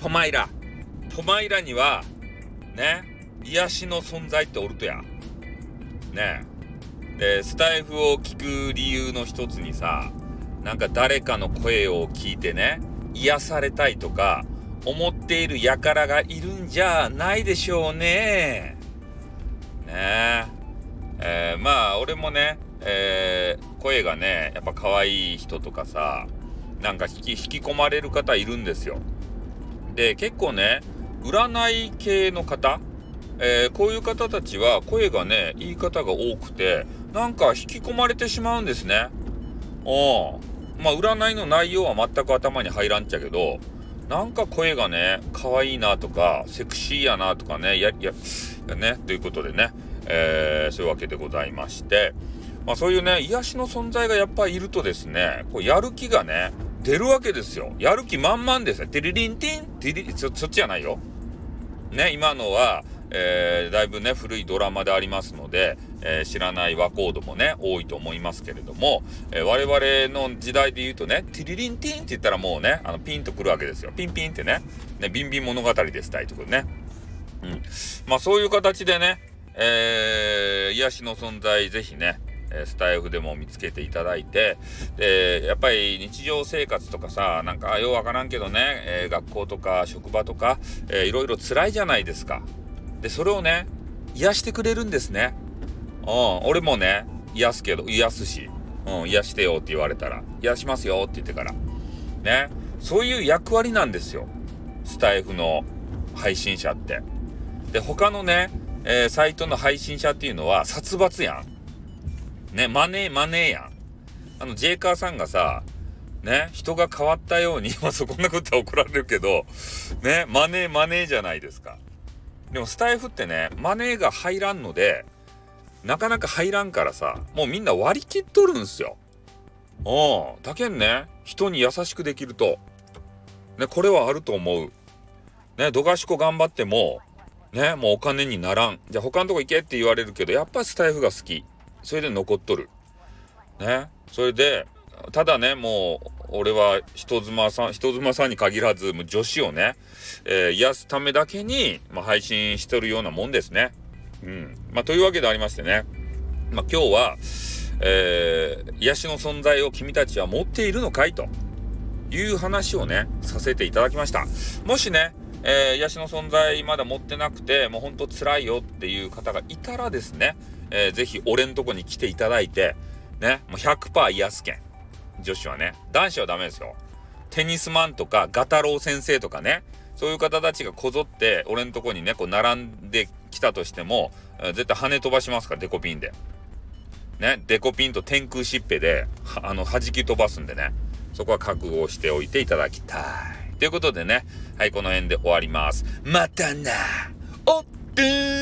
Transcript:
ポマイラポマイラにはね癒しの存在っておるとやねでスタイフを聞く理由の一つにさなんか誰かの声を聞いてね癒されたいとか思っている輩がいるんじゃないでしょうね。ねえ。ー、まあ俺もね、えー、声がねやっぱ可愛い人とかさなんか引き引き込まれる方いるんですよ。で結構ね占い系の方、えー、こういう方たちは声がね言い方が多くてなんか引き込まれてしまうんですね。うん。まあ占いの内容は全く頭に入らんっちゃけどなんか声がね可愛いなとかセクシーやなとかねややねということでね、えー、そういうわけでございまして、まあ、そういうね癒しの存在がやっぱりいるとですねこうやる気がね出るわけですよ。やる気満々ですねテリリンティン。テリリそそっちじゃないよ。ね今のはえー、だいぶね古いドラマでありますので、えー、知らない和コードもね多いと思いますけれども、えー、我々の時代で言うとねティリリンティンって言ったらもうねあのピンとくるわけですよ。ピンピンってね。ねビンビン物語ですたいということでね。うん。まあそういう形でね、えー、癒しの存在ぜひねスタイフでも見つけていただいて、で、やっぱり日常生活とかさ、なんかようわからんけどね、えー、学校とか職場とか、えー、いろいろ辛いじゃないですか。で、それをね、癒してくれるんですね。うん、俺もね、癒すけど、癒すし、うん、癒してよって言われたら、癒しますよって言ってから。ね。そういう役割なんですよ。スタイフの配信者って。で、他のね、えー、サイトの配信者っていうのは殺伐やん。ね、マネー、マネーやん。あの、ジェイカーさんがさ、ね、人が変わったように、まあそこんなことは怒られるけど、ね、マネー、マネーじゃないですか。でもスタイフってね、マネーが入らんので、なかなか入らんからさ、もうみんな割り切っとるんすよ。うん。だけんね、人に優しくできると、ね、これはあると思う。ね、どがしこ頑張っても、ね、もうお金にならん。じゃあ他のとこ行けって言われるけど、やっぱスタイフが好き。それで残っとる。ね。それで、ただね、もう、俺は人妻さん、人妻さんに限らず、もう女子をね、えー、癒すためだけに、まあ、配信してるようなもんですね。うん。まあ、というわけでありましてね、まあ、今日は、えー、癒しの存在を君たちは持っているのかいという話をね、させていただきました。もしね、えー、癒しの存在まだ持ってなくて、もうほんと辛いよっていう方がいたらですね、えー、ぜひ俺んとこに来ていただいて、ね、もう100%癒すけん。女子はね。男子はダメですよ。テニスマンとかガタロウ先生とかね、そういう方たちがこぞって俺んとこにね、こう並んできたとしても、絶対跳ね飛ばしますから、デコピンで。ね、デコピンと天空しっぺで、あの、弾き飛ばすんでね、そこは覚悟しておいていただきたい。ということでね、はい、この辺で終わります。またなおっとー